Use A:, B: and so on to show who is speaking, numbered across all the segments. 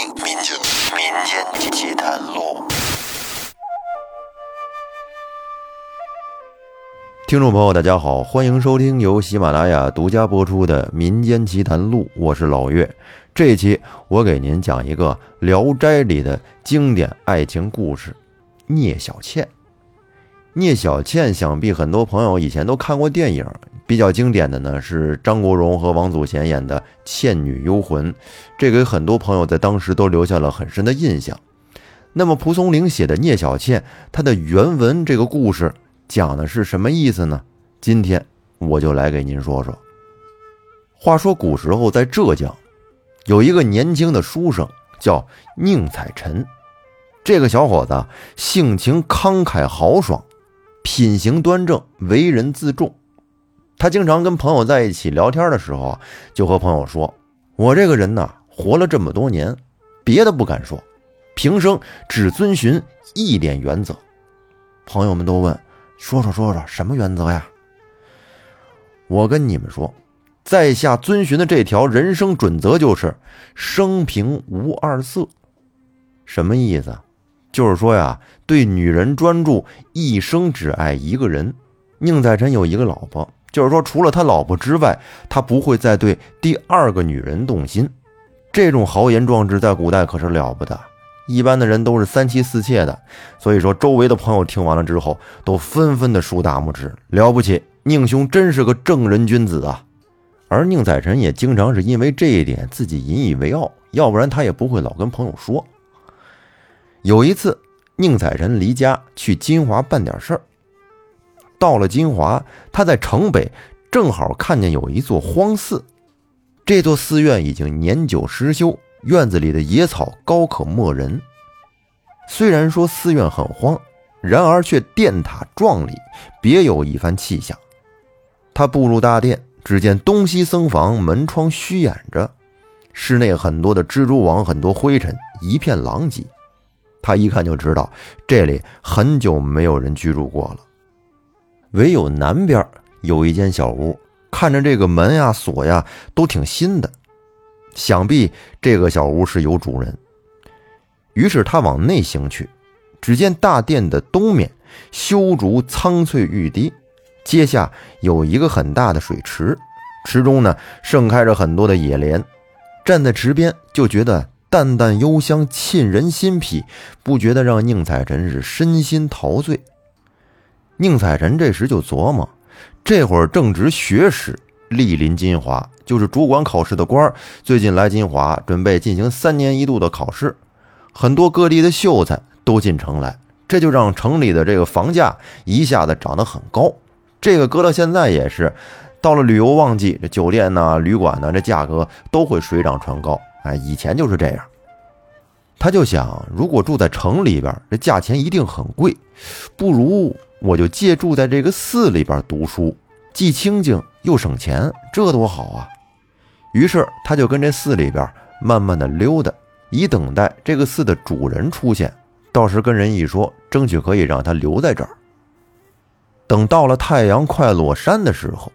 A: 民间民间奇谈录。
B: 听众朋友，大家好，欢迎收听由喜马拉雅独家播出的《民间奇谈录》，我是老岳。这一期我给您讲一个《聊斋》里的经典爱情故事——聂小倩。聂小倩，想必很多朋友以前都看过电影，比较经典的呢是张国荣和王祖贤演的《倩女幽魂》，这给很多朋友在当时都留下了很深的印象。那么蒲松龄写的聂小倩，她的原文这个故事。讲的是什么意思呢？今天我就来给您说说。话说古时候在浙江，有一个年轻的书生叫宁采臣。这个小伙子性情慷慨豪爽，品行端正，为人自重。他经常跟朋友在一起聊天的时候，就和朋友说：“我这个人呢，活了这么多年，别的不敢说，平生只遵循一点原则。”朋友们都问。说说说说什么原则呀？我跟你们说，在下遵循的这条人生准则就是生平无二色。什么意思？就是说呀，对女人专注，一生只爱一个人。宁采臣有一个老婆，就是说除了他老婆之外，他不会再对第二个女人动心。这种豪言壮志在古代可是了不得。一般的人都是三妻四妾的，所以说周围的朋友听完了之后，都纷纷的竖大拇指，了不起，宁兄真是个正人君子啊！而宁采臣也经常是因为这一点自己引以为傲，要不然他也不会老跟朋友说。有一次，宁采臣离家去金华办点事儿，到了金华，他在城北正好看见有一座荒寺，这座寺院已经年久失修。院子里的野草高可没人。虽然说寺院很荒，然而却殿塔壮丽，别有一番气象。他步入大殿，只见东西僧房门窗虚掩着，室内很多的蜘蛛网，很多灰尘，一片狼藉。他一看就知道这里很久没有人居住过了。唯有南边有一间小屋，看着这个门呀锁呀都挺新的。想必这个小屋是有主人，于是他往内行去。只见大殿的东面修竹苍翠欲滴，阶下有一个很大的水池，池中呢盛开着很多的野莲。站在池边，就觉得淡淡幽香沁人心脾，不觉得让宁采臣是身心陶醉。宁采臣这时就琢磨，这会儿正值学时。莅临金华，就是主管考试的官儿。最近来金华，准备进行三年一度的考试。很多各地的秀才都进城来，这就让城里的这个房价一下子涨得很高。这个搁到现在也是，到了旅游旺季，这酒店呢、旅馆呢，这价格都会水涨船高。哎，以前就是这样。他就想，如果住在城里边，这价钱一定很贵，不如我就借住在这个寺里边读书。既清静又省钱，这多好啊！于是他就跟这寺里边慢慢的溜达，以等待这个寺的主人出现。到时跟人一说，争取可以让他留在这儿。等到了太阳快落山的时候，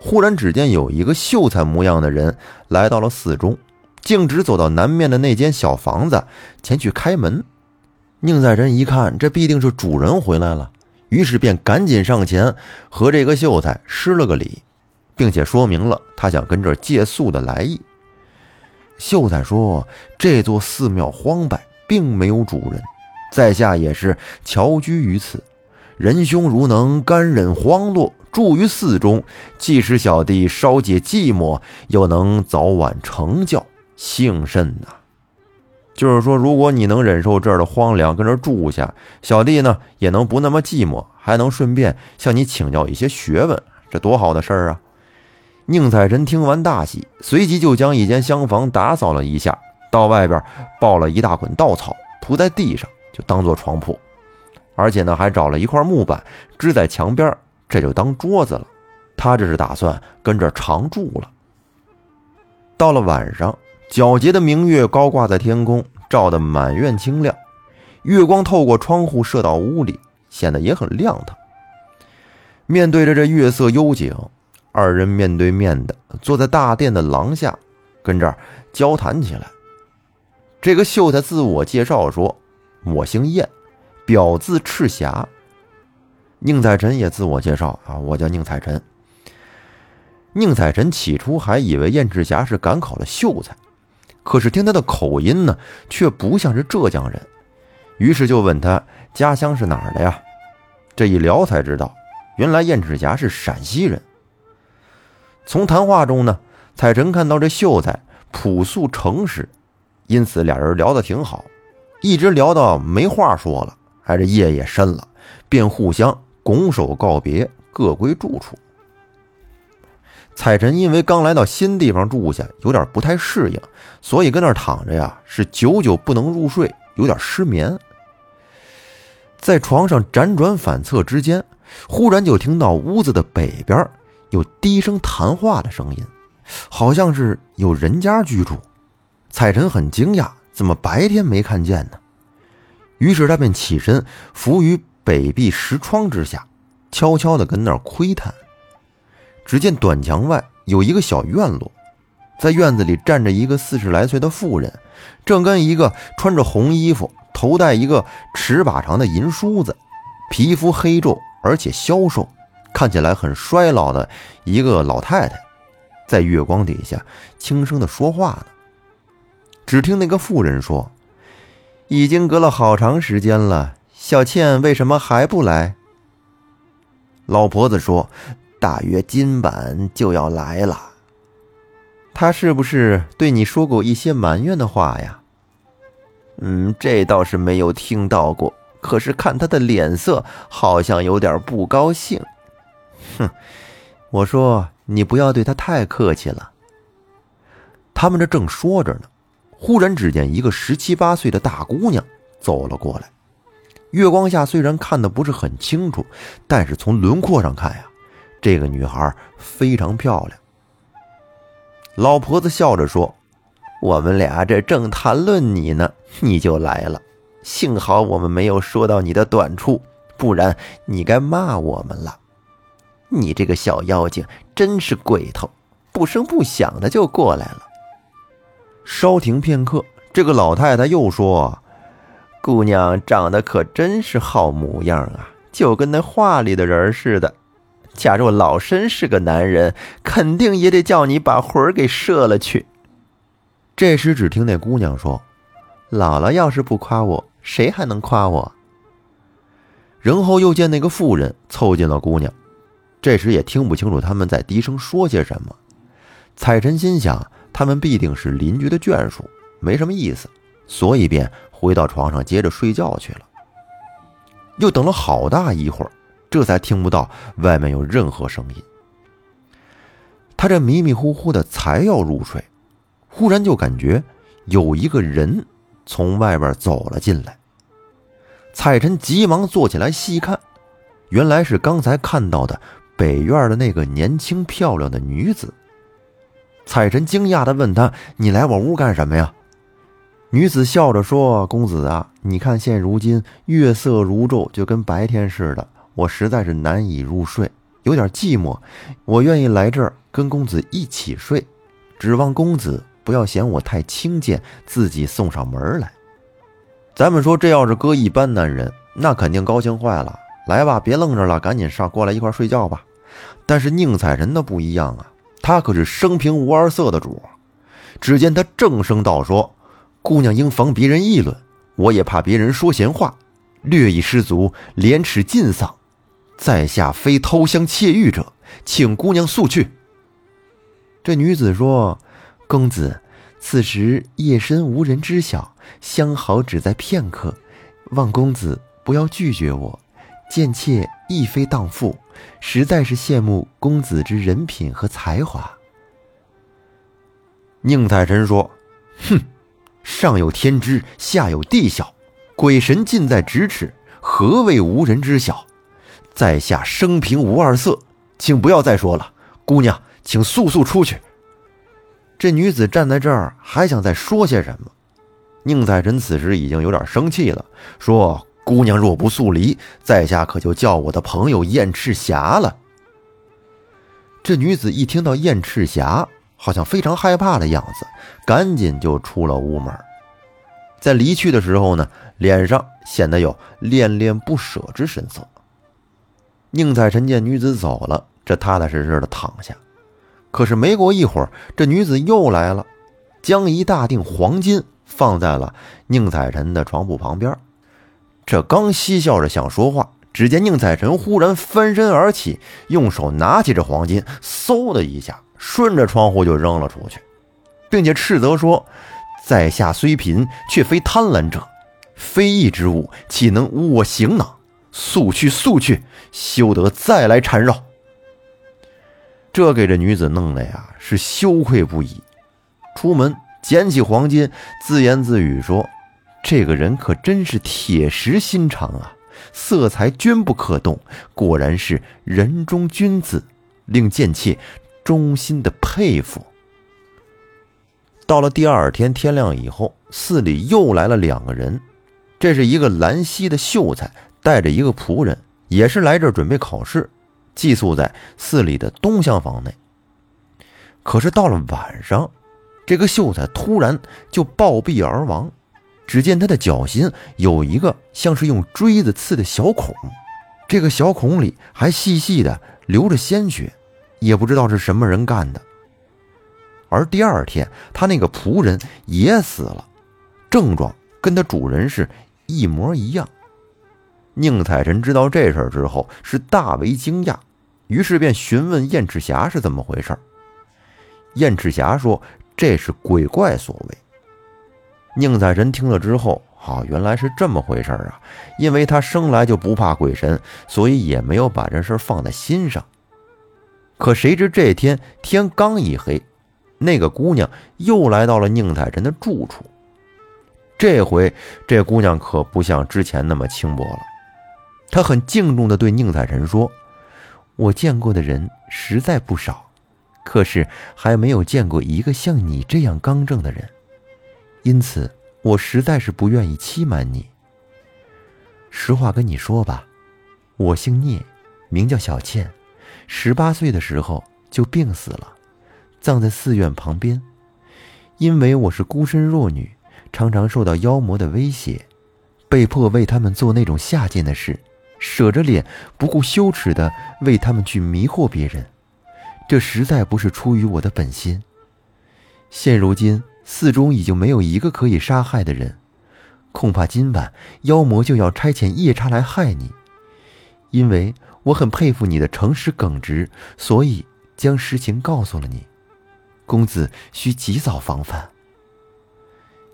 B: 忽然只见有一个秀才模样的人来到了寺中，径直走到南面的那间小房子前去开门。宁在臣一看，这必定是主人回来了。于是便赶紧上前和这个秀才施了个礼，并且说明了他想跟这借宿的来意。秀才说：“这座寺庙荒败，并没有主人，在下也是侨居于此。仁兄如能甘忍荒落，住于寺中，既使小弟稍解寂寞，又能早晚成教，幸甚呐！”就是说，如果你能忍受这儿的荒凉，跟这儿住下，小弟呢也能不那么寂寞，还能顺便向你请教一些学问，这多好的事儿啊！宁采臣听完大喜，随即就将一间厢房打扫了一下，到外边抱了一大捆稻草铺在地上，就当做床铺，而且呢还找了一块木板支在墙边，这就当桌子了。他这是打算跟这儿常住了。到了晚上。皎洁的明月高挂在天空，照得满院清亮。月光透过窗户射到屋里，显得也很亮堂。面对着这月色幽景，二人面对面的坐在大殿的廊下，跟这儿交谈起来。这个秀才自我介绍说：“我姓燕，表字赤霞。”宁采臣也自我介绍啊，我叫宁采臣。宁采臣起初还以为燕赤霞是赶考的秀才，可是听他的口音呢，却不像是浙江人，于是就问他家乡是哪儿的呀？这一聊才知道，原来燕赤霞是陕西人。从谈话中呢，采臣看到这秀才朴素诚实，因此俩人聊得挺好，一直聊到没话说了，还是夜夜深了，便互相。拱手告别，各归住处。彩晨因为刚来到新地方住下，有点不太适应，所以跟那儿躺着呀，是久久不能入睡，有点失眠。在床上辗转反侧之间，忽然就听到屋子的北边有低声谈话的声音，好像是有人家居住。彩晨很惊讶，怎么白天没看见呢？于是他便起身伏于。北壁石窗之下，悄悄地跟那儿窥探。只见短墙外有一个小院落，在院子里站着一个四十来岁的妇人，正跟一个穿着红衣服、头戴一个尺把长的银梳子、皮肤黑皱而且消瘦、看起来很衰老的一个老太太，在月光底下轻声的说话呢。只听那个妇人说：“已经隔了好长时间了。”小倩为什么还不来？老婆子说：“大约今晚就要来了。”他是不是对你说过一些埋怨的话呀？嗯，这倒是没有听到过。可是看他的脸色，好像有点不高兴。哼，我说你不要对他太客气了。他们这正说着呢，忽然只见一个十七八岁的大姑娘走了过来。月光下虽然看得不是很清楚，但是从轮廓上看呀，这个女孩非常漂亮。老婆子笑着说：“我们俩这正谈论你呢，你就来了。幸好我们没有说到你的短处，不然你该骂我们了。你这个小妖精真是鬼头，不声不响的就过来了。”稍停片刻，这个老太太又说。姑娘长得可真是好模样啊，就跟那画里的人似的。假若老身是个男人，肯定也得叫你把魂儿给射了去。这时，只听那姑娘说：“姥姥要是不夸我，谁还能夸我？”然后又见那个妇人凑近了姑娘，这时也听不清楚他们在低声说些什么。彩臣心想，他们必定是邻居的眷属，没什么意思，所以便。回到床上，接着睡觉去了。又等了好大一会儿，这才听不到外面有任何声音。他这迷迷糊糊的才要入睡，忽然就感觉有一个人从外边走了进来。蔡晨急忙坐起来细看，原来是刚才看到的北院的那个年轻漂亮的女子。蔡晨惊讶的问他：“你来我屋干什么呀？”女子笑着说：“公子啊，你看现如今月色如昼，就跟白天似的，我实在是难以入睡，有点寂寞。我愿意来这儿跟公子一起睡，指望公子不要嫌我太轻贱，自己送上门来。咱们说，这要是搁一般男人，那肯定高兴坏了。来吧，别愣着了，赶紧上过来一块睡觉吧。但是宁采臣的不一样啊，他可是生平无二色的主。只见他正声道说。”姑娘应防别人议论，我也怕别人说闲话，略一失足，廉耻尽丧。在下非偷香窃玉者，请姑娘速去。这女子说：“公子，此时夜深无人知晓，相好只在片刻，望公子不要拒绝我。贱妾亦非荡妇，实在是羡慕公子之人品和才华。”宁采臣说：“哼。”上有天知，下有地晓，鬼神近在咫尺，何谓无人知晓？在下生平无二色，请不要再说了。姑娘，请速速出去。这女子站在这儿，还想再说些什么？宁采臣此时已经有点生气了，说：“姑娘若不速离，在下可就叫我的朋友燕赤霞了。”这女子一听到燕赤霞。好像非常害怕的样子，赶紧就出了屋门。在离去的时候呢，脸上显得有恋恋不舍之神色。宁采臣见女子走了，这踏踏实实的躺下。可是没过一会儿，这女子又来了，将一大锭黄金放在了宁采臣的床铺旁边。这刚嬉笑着想说话，只见宁采臣忽然翻身而起，用手拿起这黄金，嗖的一下顺着窗户就扔了出去，并且斥责说：“在下虽贫，却非贪婪者，非义之物，岂能污我行囊？速去，速去，休得再来缠绕。”这给这女子弄的呀，是羞愧不已。出门捡起黄金，自言自语说：“这个人可真是铁石心肠啊，色彩均不可动，果然是人中君子，令贱妾衷心的佩服。”到了第二天天亮以后，寺里又来了两个人，这是一个兰溪的秀才，带着一个仆人，也是来这儿准备考试。寄宿在寺里的东厢房内。可是到了晚上，这个秀才突然就暴毙而亡。只见他的脚心有一个像是用锥子刺的小孔，这个小孔里还细细的流着鲜血，也不知道是什么人干的。而第二天，他那个仆人也死了，症状跟他主人是一模一样。宁采臣知道这事儿之后，是大为惊讶。于是便询问燕赤霞是怎么回事燕赤霞说：“这是鬼怪所为。”宁采臣听了之后，啊，原来是这么回事啊！因为他生来就不怕鬼神，所以也没有把这事放在心上。可谁知这天天刚一黑，那个姑娘又来到了宁采臣的住处。这回这姑娘可不像之前那么轻薄了，他很敬重的对宁采臣说。我见过的人实在不少，可是还没有见过一个像你这样刚正的人，因此我实在是不愿意欺瞒你。实话跟你说吧，我姓聂，名叫小倩，十八岁的时候就病死了，葬在寺院旁边。因为我是孤身弱女，常常受到妖魔的威胁，被迫为他们做那种下贱的事。舍着脸，不顾羞耻的为他们去迷惑别人，这实在不是出于我的本心。现如今寺中已经没有一个可以杀害的人，恐怕今晚妖魔就要差遣夜叉来害你。因为我很佩服你的诚实耿直，所以将实情告诉了你。公子需及早防范。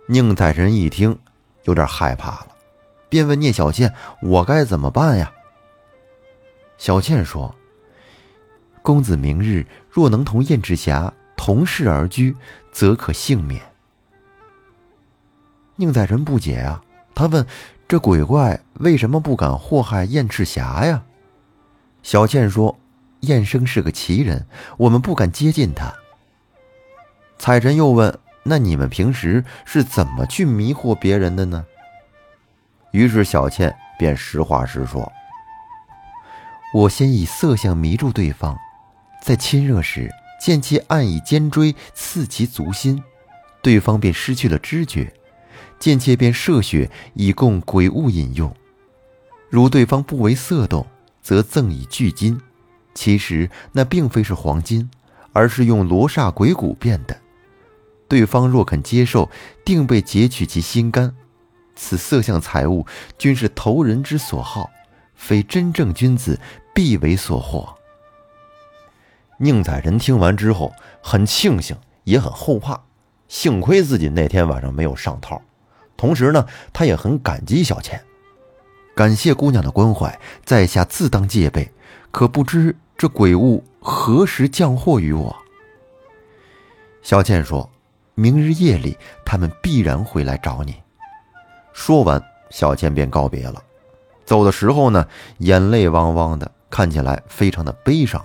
B: 宁采臣一听，有点害怕了。便问聂小倩：“我该怎么办呀？”小倩说：“公子明日若能同燕赤霞同室而居，则可幸免。”宁采臣不解啊，他问：“这鬼怪为什么不敢祸害燕赤霞呀？”小倩说：“燕生是个奇人，我们不敢接近他。”采臣又问：“那你们平时是怎么去迷惑别人的呢？”于是小倩便实话实说：“我先以色相迷住对方，在亲热时见其暗以尖锥刺其足心，对方便失去了知觉，间妾便射血以供鬼物饮用。如对方不为色动，则赠以巨金，其实那并非是黄金，而是用罗刹鬼骨变的。对方若肯接受，定被截取其心肝。”此色相财物，均是投人之所好，非真正君子必为所获。宁采臣听完之后，很庆幸，也很后怕。幸亏自己那天晚上没有上套，同时呢，他也很感激小倩，感谢姑娘的关怀，在下自当戒备。可不知这鬼物何时降祸于我？小倩说：“明日夜里，他们必然会来找你。”说完，小倩便告别了。走的时候呢，眼泪汪汪的，看起来非常的悲伤。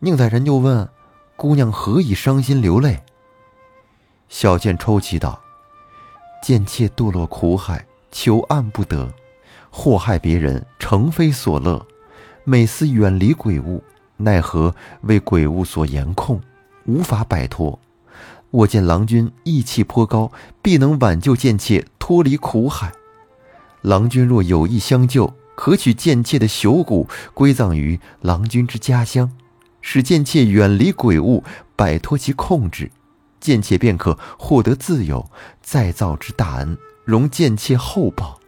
B: 宁采臣就问：“姑娘何以伤心流泪？”小倩抽泣道：“贱妾堕落苦海，求岸不得，祸害别人，诚非所乐。每思远离鬼物，奈何为鬼物所严控，无法摆脱。我见郎君义气颇高，必能挽救贱妾脱离苦海。郎君若有意相救，可取贱妾的朽骨归葬于郎君之家乡，使贱妾远离鬼物，摆脱其控制，贱妾便可获得自由，再造之大恩，容贱妾厚报。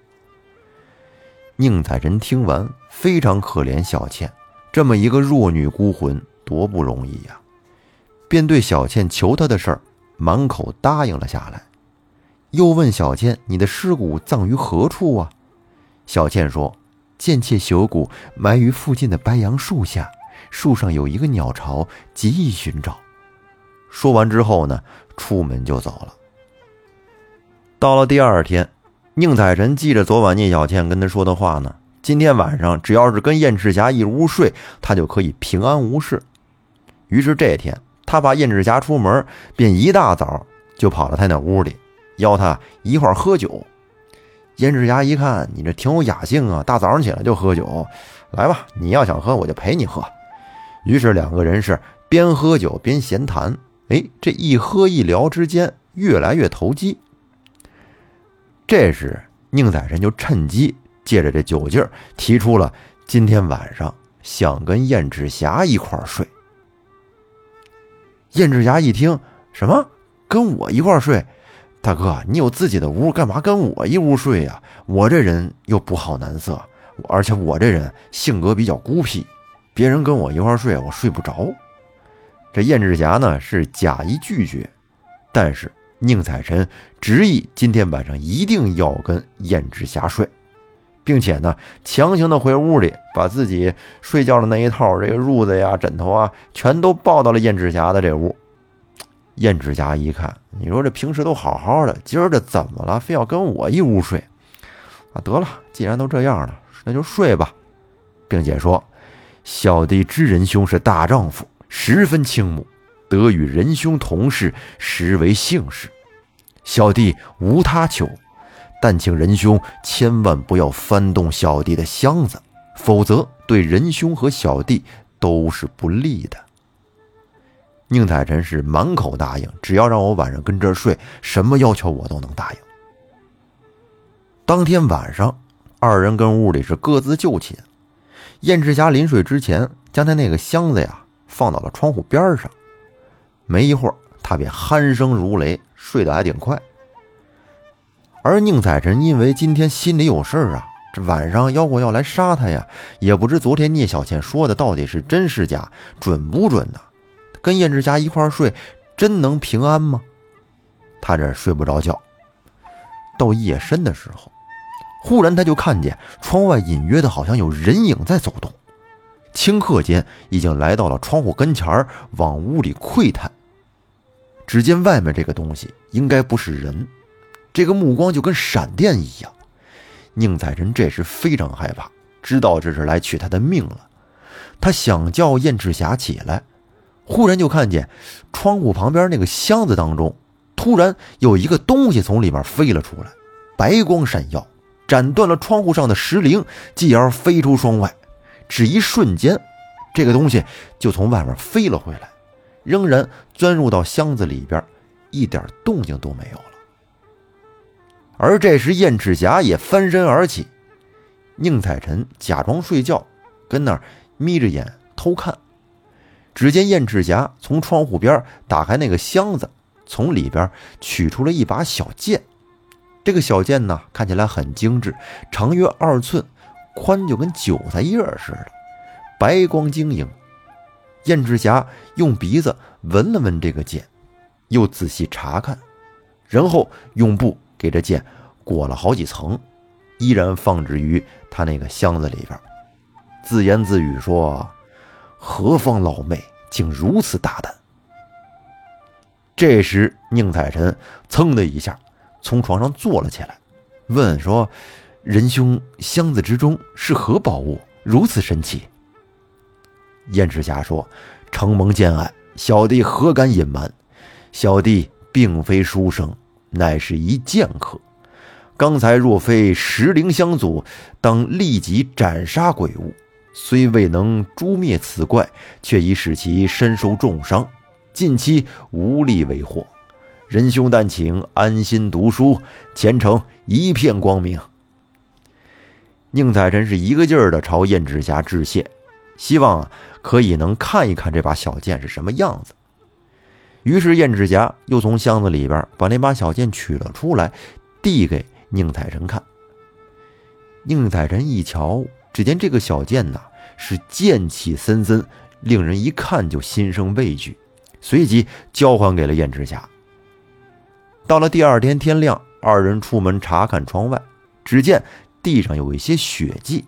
B: 宁采臣听完，非常可怜小倩，这么一个弱女孤魂，多不容易呀！便对小倩求她的事儿，满口答应了下来。又问小倩：“你的尸骨葬于何处啊？”小倩说：“贱妾朽骨埋于附近的白杨树下，树上有一个鸟巢，极易寻找。”说完之后呢，出门就走了。到了第二天。宁采臣记着昨晚聂小倩跟他说的话呢。今天晚上只要是跟燕赤霞一屋睡，他就可以平安无事。于是这天，他怕燕赤霞出门，便一大早就跑到他那屋里，邀他一块喝酒。燕赤霞一看，你这挺有雅兴啊，大早上起来就喝酒，来吧，你要想喝，我就陪你喝。于是两个人是边喝酒边闲谈。哎，这一喝一聊之间，越来越投机。这时，宁采臣就趁机借着这酒劲儿，提出了今天晚上想跟燕赤霞一块睡。燕赤霞一听，什么跟我一块睡？大哥，你有自己的屋，干嘛跟我一屋睡呀？我这人又不好男色，而且我这人性格比较孤僻，别人跟我一块睡，我睡不着。这燕赤霞呢是假意拒绝，但是。宁采臣执意今天晚上一定要跟燕赤霞睡，并且呢，强行的回屋里，把自己睡觉的那一套这个褥子呀、枕头啊，全都抱到了燕赤霞的这屋。燕赤霞一看，你说这平时都好好的，今儿这怎么了？非要跟我一屋睡？啊，得了，既然都这样了，那就睡吧，并且说：“小弟知仁兄是大丈夫，十分倾慕。”得与仁兄同事，实为幸事。小弟无他求，但请仁兄千万不要翻动小弟的箱子，否则对仁兄和小弟都是不利的。宁采臣是满口答应，只要让我晚上跟这儿睡，什么要求我都能答应。当天晚上，二人跟屋里是各自就寝。燕赤霞临睡之前，将他那个箱子呀放到了窗户边上。没一会儿，他便鼾声如雷，睡得还挺快。而宁采臣因为今天心里有事儿啊，这晚上妖怪要来杀他呀，也不知昨天聂小倩说的到底是真是假，准不准呢？跟燕赤霞一块睡，真能平安吗？他这睡不着觉。到夜深的时候，忽然他就看见窗外隐约的，好像有人影在走动。顷刻间，已经来到了窗户跟前儿，往屋里窥探。只见外面这个东西应该不是人，这个目光就跟闪电一样。宁采臣这时非常害怕，知道这是来取他的命了。他想叫燕赤霞起来，忽然就看见窗户旁边那个箱子当中，突然有一个东西从里面飞了出来，白光闪耀，斩断了窗户上的石灵，继而飞出窗外。只一瞬间，这个东西就从外面飞了回来。仍然钻入到箱子里边，一点动静都没有了。而这时，燕赤霞也翻身而起，宁采臣假装睡觉，跟那儿眯着眼偷看。只见燕赤霞从窗户边打开那个箱子，从里边取出了一把小剑。这个小剑呢，看起来很精致，长约二寸，宽就跟韭菜叶似的，白光晶莹。燕赤霞用鼻子闻了闻这个剑，又仔细查看，然后用布给这剑裹了好几层，依然放置于他那个箱子里边，自言自语说：“何方老妹，竟如此大胆？”这时，宁采臣噌的一下从床上坐了起来，问说：“仁兄，箱子之中是何宝物，如此神奇？”燕赤霞说：“承蒙见爱，小弟何敢隐瞒？小弟并非书生，乃是一剑客。刚才若非石灵相阻，当立即斩杀鬼物。虽未能诛灭此怪，却已使其身受重伤，近期无力为祸。仁兄但请安心读书，前程一片光明。宁采臣是一个劲儿的朝燕赤霞致谢，希望可以能看一看这把小剑是什么样子。于是燕赤霞又从箱子里边把那把小剑取了出来，递给宁采臣看。宁采臣一瞧，只见这个小剑呐是剑气森森，令人一看就心生畏惧，随即交还给了燕赤霞。到了第二天天亮，二人出门查看窗外，只见。地上有一些血迹，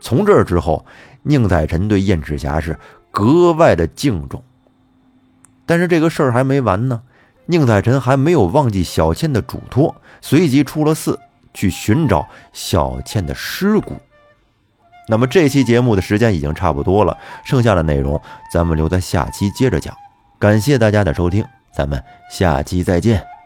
B: 从这之后，宁采臣对燕赤霞是格外的敬重。但是这个事儿还没完呢，宁采臣还没有忘记小倩的嘱托，随即出了寺去寻找小倩的尸骨。那么这期节目的时间已经差不多了，剩下的内容咱们留在下期接着讲。感谢大家的收听，咱们下期再见。